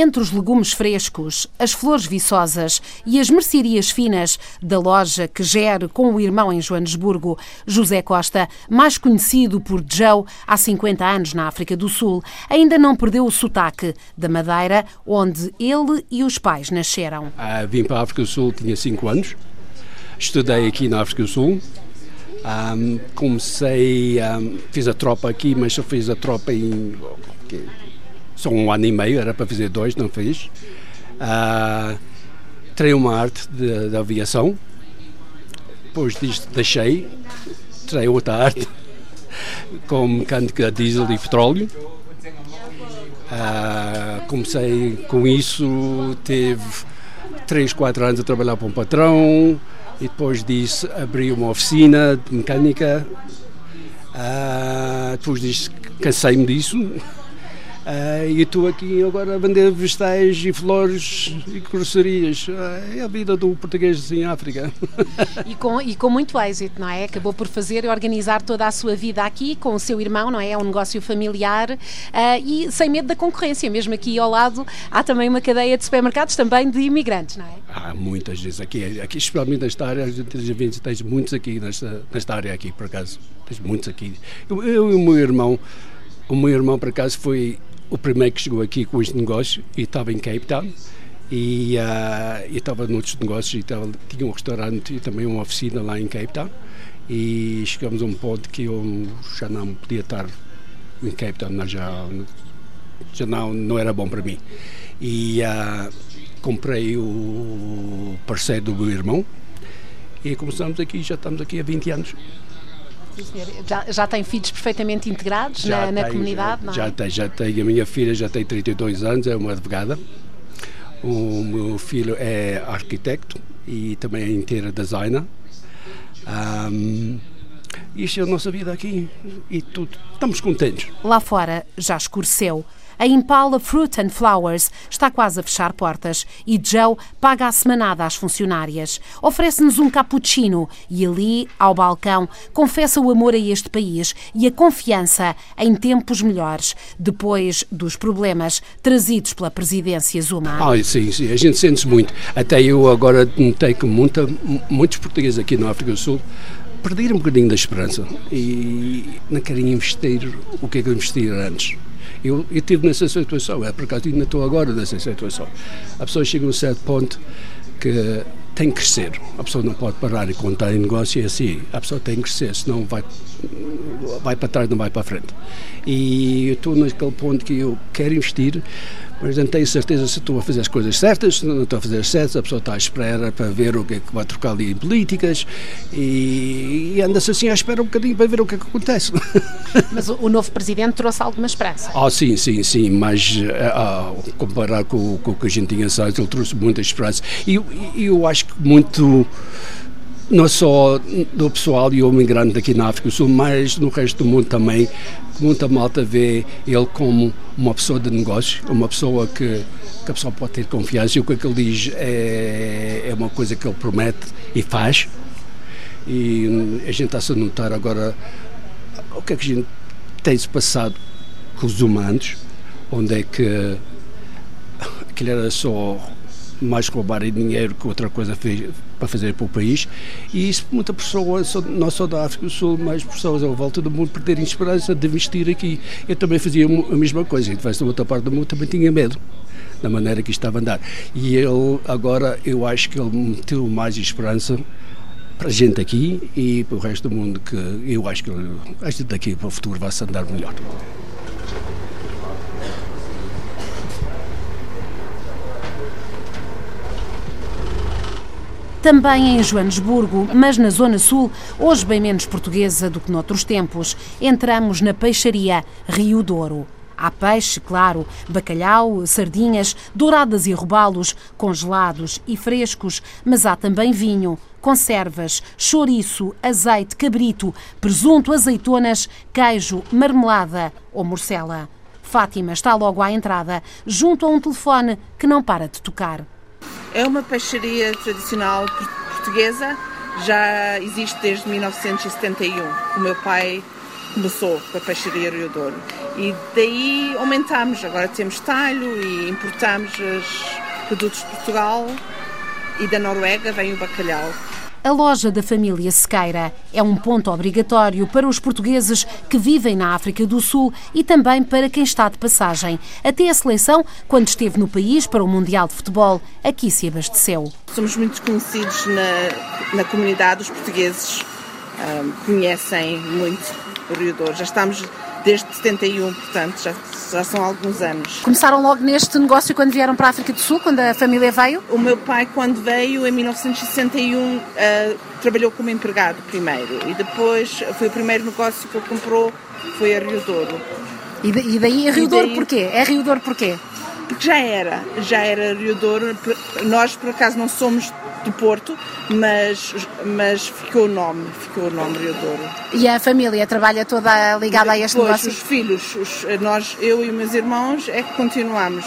Entre os legumes frescos, as flores viçosas e as mercearias finas da loja que gere com o irmão em Joanesburgo, José Costa, mais conhecido por Joe há 50 anos na África do Sul, ainda não perdeu o sotaque da Madeira, onde ele e os pais nasceram. Ah, vim para a África do Sul, tinha 5 anos, estudei aqui na África do Sul. Um, comecei, um, fiz a tropa aqui, mas só fiz a tropa em só um ano e meio, era para fazer dois, não fiz. Uh, tirei uma arte de, de, aviação, depois disto deixei, tirei outra arte com mecânica diesel e petróleo. Uh, comecei com isso, teve 3, 4 anos a trabalhar para um patrão e depois disso abri uma oficina de mecânica. Uh, depois disso cansei-me disso Uh, e estou aqui agora a vender vegetais e flores e grossarias. Uh, é a vida do português em África. E com, e com muito êxito, não é? Acabou por fazer e organizar toda a sua vida aqui com o seu irmão, não é? É um negócio familiar uh, e sem medo da concorrência. Mesmo aqui ao lado há também uma cadeia de supermercados também de imigrantes, não é? Há muitas vezes aqui, aqui especialmente nesta área, a gente tens muitos aqui nesta, nesta área aqui, por acaso. Tens muitos aqui. Eu, eu e o meu irmão, o meu irmão, por acaso, foi o primeiro que chegou aqui com este negócio e estava em Cape Town e, uh, estava noutros negócios e estava, tinha um restaurante e também uma oficina lá em Cape Town e chegamos a um ponto que eu já não podia estar em Cape Town, já, já não, não era bom para mim. E uh, comprei o parceiro do meu irmão e começamos aqui, já estamos aqui há 20 anos. Já, já tem filhos perfeitamente integrados na, na, comunidade, já, é? Já tem, já tem. A minha filha já tem 32 anos, é uma advogada. O meu filho é arquiteto e também é inteira designer. Um, isto é a nossa vida aqui e tudo. Estamos contentes. Lá fora já escureceu. A Impala Fruit and Flowers está quase a fechar portas e Joe paga a semanada às funcionárias. Oferece-nos um cappuccino e ali, ao balcão, confessa o amor a este país e a confiança em tempos melhores, depois dos problemas trazidos pela presidência Zuma. Ah, sim, sim, a gente sente-se muito. Até eu agora notei que muita, muitos portugueses aqui na África do Sul perderam um bocadinho da esperança e não querem investir o que é que investiram antes. Eu, estive nessa situação, é por acaso ainda estou agora nessa situação. A pessoa chega a um certo ponto que tem que crescer. A pessoa não pode parar e contar em negócio e é assim. A pessoa tem que crescer, senão vai, vai para trás, não vai para a frente. E eu estou naquele ponto que eu quero investir, mas não tenho certeza se estou a fazer as coisas certas, se não estou a fazer as certas, a pessoa está à espera para ver o que é que vai trocar ali em políticas e, e anda-se assim à espera um bocadinho para ver o que é que acontece. Mas o, novo presidente trouxe alguma esperança? Ah, sim, sim, sim, mas ah, comparar com, com o que a gente tinha antes, ele trouxe muita esperança. E eu, eu acho que muito não só do pessoal e o migrante aqui na África do Sul, mas no resto do mundo também, muita malta vê ele como uma pessoa de negócio, uma pessoa que, que a pessoa pode ter confiança. E o que, é que ele diz? É, é uma coisa que ele promete e faz. E a gente está-se a notar agora o que é que a gente tem-se passado com os humanos, onde é que aquilo era só mais roubarem dinheiro que outra coisa fez, para fazer para o país e isso muita pessoa, não só da África do Sul, mas pessoas à volta do mundo perderem esperança de investir aqui. Eu também fazia a mesma coisa, então da outra parte do mundo também tinha medo da maneira que estava a andar. E ele agora eu acho que ele meteu mais esperança para a gente aqui e para o resto do mundo que eu acho que a gente daqui para o futuro vai se andar melhor. Também em Joanesburgo, mas na Zona Sul, hoje bem menos portuguesa do que noutros tempos, entramos na peixaria Rio Douro. Há peixe, claro, bacalhau, sardinhas, douradas e robalos, congelados e frescos, mas há também vinho, conservas, chouriço, azeite, cabrito, presunto, azeitonas, queijo, marmelada ou morcela. Fátima está logo à entrada, junto a um telefone que não para de tocar. É uma peixaria tradicional portuguesa, já existe desde 1971. O meu pai começou com a peixaria Rio Douro. E daí aumentamos, agora temos talho e importamos os produtos de Portugal e da Noruega vem o bacalhau. A loja da família Sequeira é um ponto obrigatório para os portugueses que vivem na África do Sul e também para quem está de passagem. Até a seleção, quando esteve no país para o Mundial de Futebol, aqui se abasteceu. Somos muito conhecidos na, na comunidade, os portugueses um, conhecem muito o Rio Douro. Já estamos desde 71, portanto já, já são alguns anos. Começaram logo neste negócio quando vieram para a África do Sul, quando a família veio? O meu pai, quando veio em 1961, uh, trabalhou como empregado primeiro e depois foi o primeiro negócio que ele comprou, foi a Rio Douro. E, e daí a Rio Douro porquê? É Rio Douro porquê? Porque já era, já era Rio Douro. Nós, por acaso, não somos do Porto, mas, mas ficou o nome, ficou o nome Rio Douro. E a família trabalha toda ligada a este pois, negócio? os filhos, os, nós, eu e meus irmãos, é que continuamos.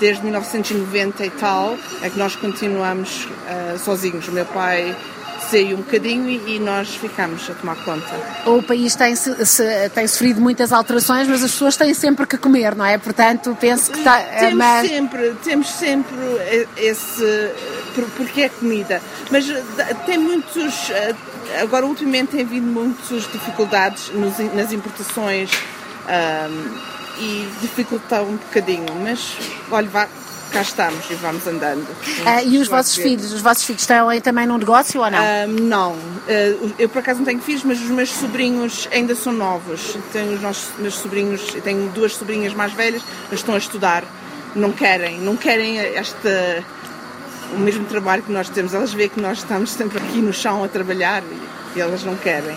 Desde 1990 e tal, é que nós continuamos uh, sozinhos. O meu pai saiu um bocadinho e, e, nós ficamos a tomar conta. O país tem, se, se, tem sofrido muitas alterações, mas as pessoas têm sempre que comer, não é? Portanto, penso que está. Temos mas... sempre, temos sempre esse. porque é comida. Mas tem muitos. Agora, ultimamente, tem havido muitas dificuldades nos, nas importações. Um, e dificulta um bocadinho, mas olha, vá, cá estamos e vamos andando. Ah, e os vossos filhos? Os vossos filhos estão aí também num negócio ou não? Ah, não. Uh, eu por acaso não tenho filhos, mas os meus sobrinhos ainda são novos. Tenho os nossos, meus sobrinhos, tenho duas sobrinhas mais velhas, mas estão a estudar. Não querem, não querem esta o mesmo trabalho que nós temos. Elas veem que nós estamos sempre aqui no chão a trabalhar e elas não querem.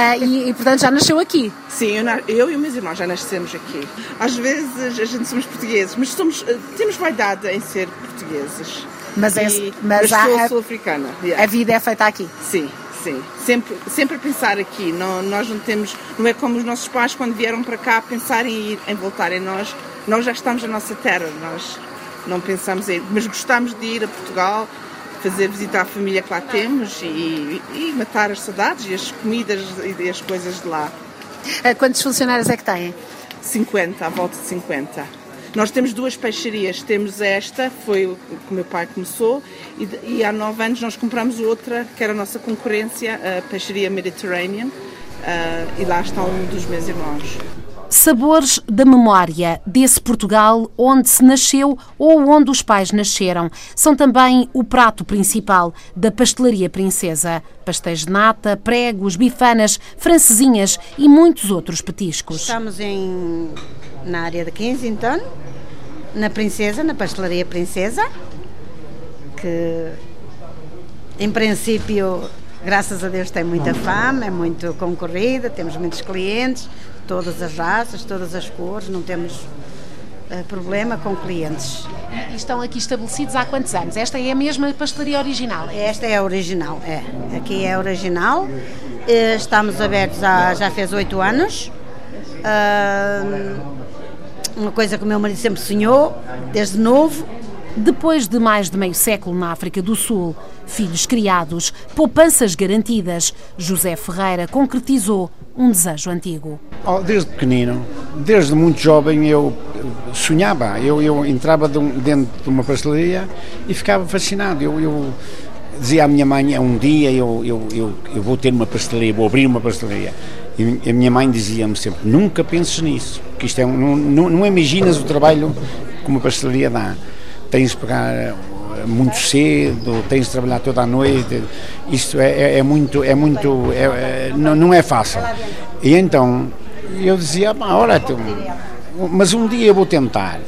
Ah, e, e, portanto já nasceu aqui? Sim, eu, eu, e os meus irmãos já nascemos aqui. Às vezes a gente somos portugueses, mas somos, eh, temos vaidade em ser portugueses. Mas, é, e, mas, mas sou sul-africana. Yeah. A vida é feita aqui? Sim. Sim, sempre, sempre a pensar aqui. Não, nós não temos, não é como os nossos pais quando vieram para cá pensarem em, ir, em voltar em nós. Nós já estamos na nossa terra, nós não pensamos em, mas gostamos de ir a Portugal, fazer visitar a família que lá temos e, e matar as saudades e as comidas e as coisas de lá. Eh, quantos funcionários é que têm? 50, à volta de 50. Nós temos duas peixarias, temos esta, foi o que o meu pai começou, e, e há nove anos nós compramos outra, que era a nossa concorrência, a peixaria Mediterranean, uh, e lá está um dos meus irmãos. Sabores da memória desse Portugal onde se nasceu ou onde os pais nasceram. São também o prato principal da pastelaria princesa. Pastéis de nata, pregos, bifanas, francesinhas e muitos outros petiscos. Estamos em, na área de Kensington, na Princesa, na pastelaria Princesa, que em princípio graças a Deus tem muita fama, é muito concorrida, temos muitos clientes, todas as raças, todas as cores, não temos uh, problema com clientes. E estão aqui estabelecidos há quantos anos? Esta é a mesma pastelaria original? Esta é a original, é. Aqui é a original. Eh, estamos abertos há, já fez oito anos. Uh, uma coisa que o meu marido sempre sonhou, desde novo, depois de mais de meio século na África do Sul, filhos criados, poupanças garantidas, José Ferreira concretizou um desejo antigo. Oh, desde pequenino, desde muito jovem, eu sonhava. Eu, eu entrava dentro de uma pastelaria e ficava fascinado. Eu, eu dizia à minha mãe: é um dia eu, eu, eu, vou ter uma pastelaria, vou abrir uma pastelaria. E a minha mãe dizia-me sempre: nunca penses nisso, que isto é não, não, não imaginas o trabalho que uma pastelaria dá tens de pegar eh, muito cedo, tens de trabalhar toda a noite, isto é, é, é muito, é muito, é, é, não, não é fácil. E então eu dizia, ora, mas um dia eu vou tentar.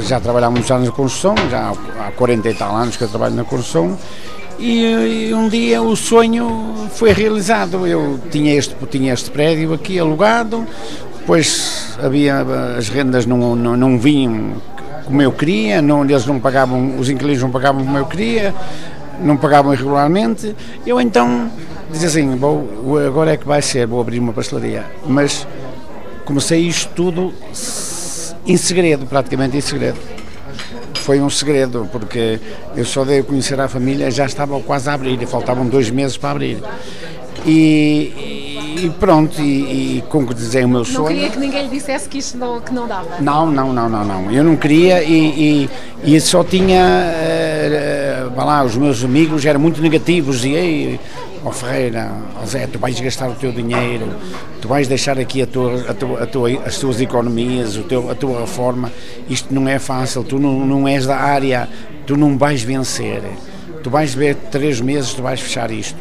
Já trabalho há muitos anos na construção, já há 40 e tal anos que eu trabalho na construção, e, e, um dia o sonho foi realizado. Eu tinha este, tinha este prédio aqui alugado, depois havia as rendas não, não, não vinham como eu queria, não, eles não pagavam, os inquilinos não pagavam como eu queria, não pagavam irregularmente. Eu então dizia assim, vou, agora é que vai ser, vou abrir uma pastelaria. Mas comecei isto tudo em segredo, praticamente em segredo. Foi um segredo, porque eu só dei a conhecer a família, já estava quase a abrir, faltavam dois meses para abrir. E, e pronto, e, e concretizei o meu sonho. Não queria que ninguém lhe dissesse que isto não, que não dava? Não, não, não, não, não. Eu não queria e, e, e só tinha, uh, lá, os meus amigos eram muito negativos e ó oh Ferreira, oh Zé, tu vais gastar o teu dinheiro, tu vais deixar aqui a tua, a tua, a tua, as tuas economias, o teu, a tua reforma, isto não é fácil, tu não, não és da área, tu não vais vencer, tu vais ver três meses, tu vais fechar isto.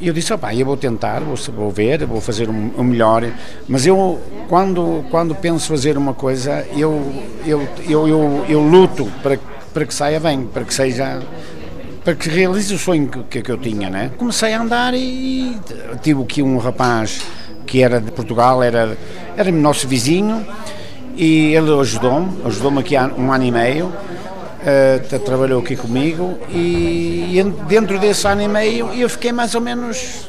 E eu disse, opá, eu vou tentar, vou, vou ver, vou fazer o um, um melhor, mas eu, quando, quando penso fazer uma coisa, eu, eu, eu, eu, eu luto para, para que saia bem, para que seja para que realize o sonho que, que eu tinha, né? Comecei a andar e tive aqui um rapaz que era de Portugal, era, era nosso vizinho, e ele ajudou-me, ajudou-me aqui há um ano e meio, uh, trabalhou aqui comigo, e, e, dentro desse ano e meio eu fiquei mais ou menos,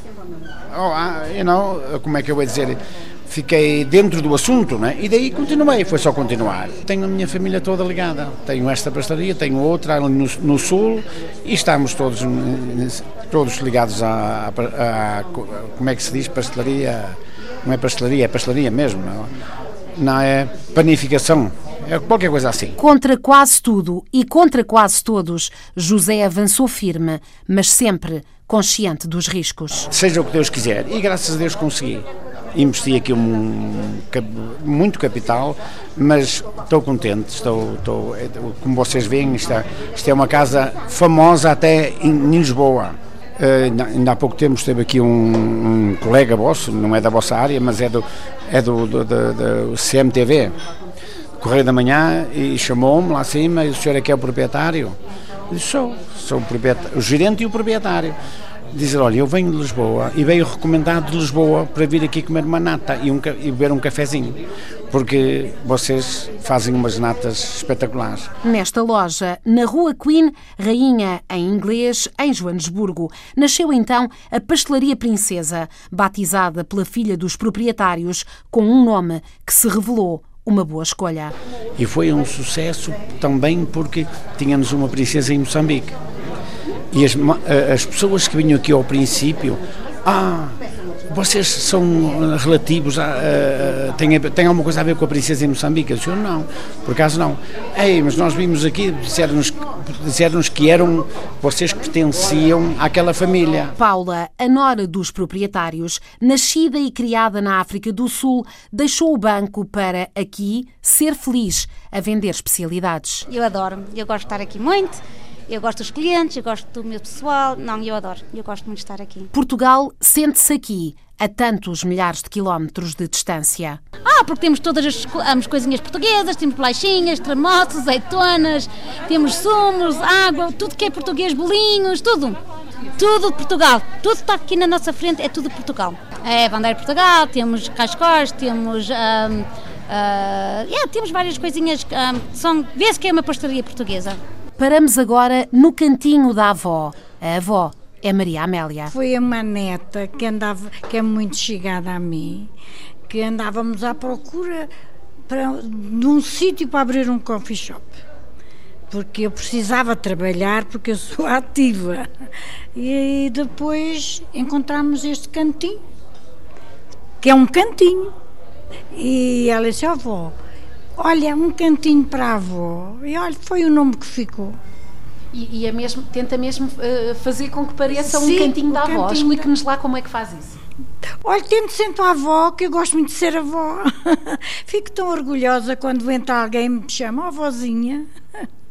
oh, you know, como é que eu vou dizer, fiquei dentro do assunto, né? e daí continuei, foi só continuar. Tenho a minha família toda ligada, tenho esta pastelaria, tenho outra no, no sul e estamos todos, todos ligados a, como é que se diz, pastelaria, não é pastelaria, é pastelaria mesmo, não, não é panificação. É qualquer coisa assim. Contra quase tudo e contra quase todos, José avançou firme, mas sempre consciente dos riscos. Seja o que Deus quiser, e graças a Deus consegui investi aqui um, muito capital, mas estou contente, estou, estou, como vocês veem, isto é, isto é uma casa famosa até em Lisboa. Uh, ainda há pouco tempo esteve aqui um, um, colega vosso, não é da vossa área, mas é do, é do, do, do, do CMTV, Correio da Manhã, e chamou-me lá acima, e o senhor é que é o proprietário? Eu disse, sou, sou o, proprietário, o gerente e o proprietário dizer, olha, eu venho de Lisboa e veio recomendado de Lisboa para vir aqui comer uma nata e, um, e beber um cafezinho, porque vocês fazem umas natas espetaculares. Nesta loja, na Rua Queen, Rainha em inglês, em Joanesburgo, nasceu então a Pastelaria Princesa, batizada pela filha dos proprietários com um nome que se revelou uma boa escolha. E foi um sucesso também porque tínhamos uma princesa em Moçambique. E as, as pessoas que vinham aqui ao princípio, ah, vocês são relativos a, a, têm, têm alguma coisa a ver com a princesa em Moçambique? Eu disse, não, por acaso não. Ei, mas nós vimos aqui, disseram-nos disseram que eram vocês que pertenciam àquela família. Paula, a nora dos proprietários, nascida e criada na África do Sul, deixou o banco para aqui ser feliz a vender especialidades. Eu adoro, eu gosto de estar aqui muito eu gosto dos clientes, eu gosto do meu pessoal. Não, eu adoro. Eu gosto muito de estar aqui. Portugal sente-se aqui, a tantos milhares de quilómetros de distância. Ah, porque temos todas as, as coisinhas portuguesas, temos bolachinhas, tremoços, azeitonas, temos sumos, água, tudo que é português, bolinhos, tudo. Tudo de Portugal. Tudo está aqui na nossa frente, é tudo de Portugal. É bandeira de Portugal, temos cascóis, temos... Um, Uh, yeah, temos várias coisinhas, um, são, vê-se que é uma pastelaria portuguesa. Paramos agora no cantinho da avó. A avó é Maria Amélia. Foi uma neta que andava, que é muito chegada a mim, que andávamos à procura para, de um sítio para abrir um coffee shop. Porque eu precisava trabalhar, porque eu sou ativa. E depois encontramos este cantinho, que é um cantinho. E ela disse, avó, oh, Olha, um cantinho para a avó. E olha, foi o nome que ficou. E, e é mesmo, tenta mesmo uh, fazer com que pareça Sim, um cantinho da avó. Explique-nos lá como é que faz isso. Olha, tento sempre a avó, que eu gosto muito de ser avó. Fico tão orgulhosa quando entra alguém e me chama, oh, avózinha.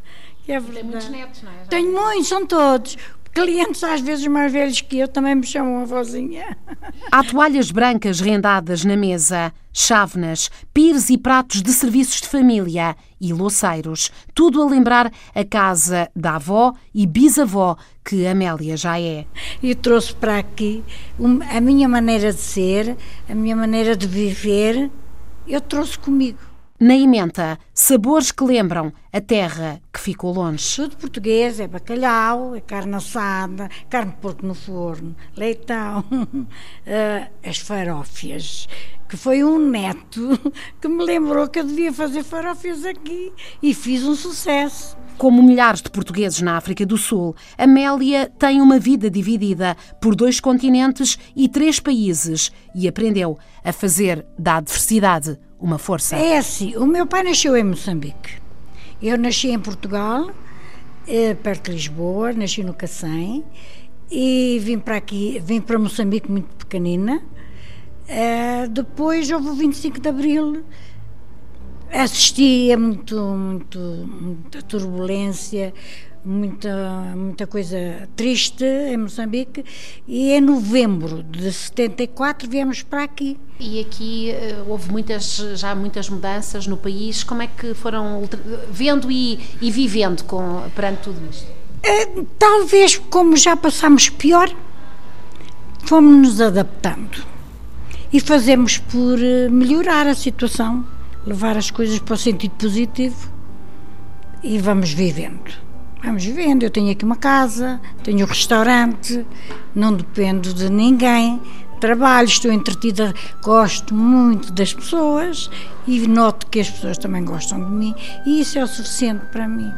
Que é verdade. Tem muitos netos, não é? Já Tenho muitos, são todos. Clientes às vezes mais velhos que eu também me chamam avózinha. Há toalhas brancas rendadas na mesa, chávenas, pires e pratos de serviços de família e louceiros. Tudo a lembrar a casa da avó e bisavó que Amélia já é. E trouxe para aqui a minha maneira de ser, a minha maneira de viver, eu trouxe comigo. Na emenda, sabores que lembram a terra que ficou longe. Tudo português, é bacalhau, é carne assada, carne de porco no forno, leitão, uh, as farófias, que foi um neto que me lembrou que eu devia fazer farófias aqui e fiz um sucesso. Como milhares de portugueses na África do Sul, Amélia tem uma vida dividida por dois continentes e três países e aprendeu a fazer da adversidade uma força. É assim, o meu pai nasceu em Moçambique. Eu nasci em Portugal, eh, perto de Lisboa, nasci no Cacém e vim para aqui, vim para Moçambique muito pequenina. Uh, depois houve o 25 de Abril, assisti a muito, muito, muita turbulência, muita, muita coisa triste em Moçambique e em novembro de 74 viemos para aqui. E aqui uh, houve muitas, já muitas mudanças no país, como é que foram vendo e, e vivendo com, perante tudo isto? Uh, talvez como já passámos pior, fomos nos adaptando e fazemos por uh, melhorar a situação levar as coisas para o sentido positivo e vamos vivendo. Vamos vivendo. Eu tenho aqui uma casa, tenho um restaurante, não dependo de ninguém. Trabalho, estou entretida, gosto muito das pessoas e noto que as pessoas também gostam de mim e isso é o suficiente para mim.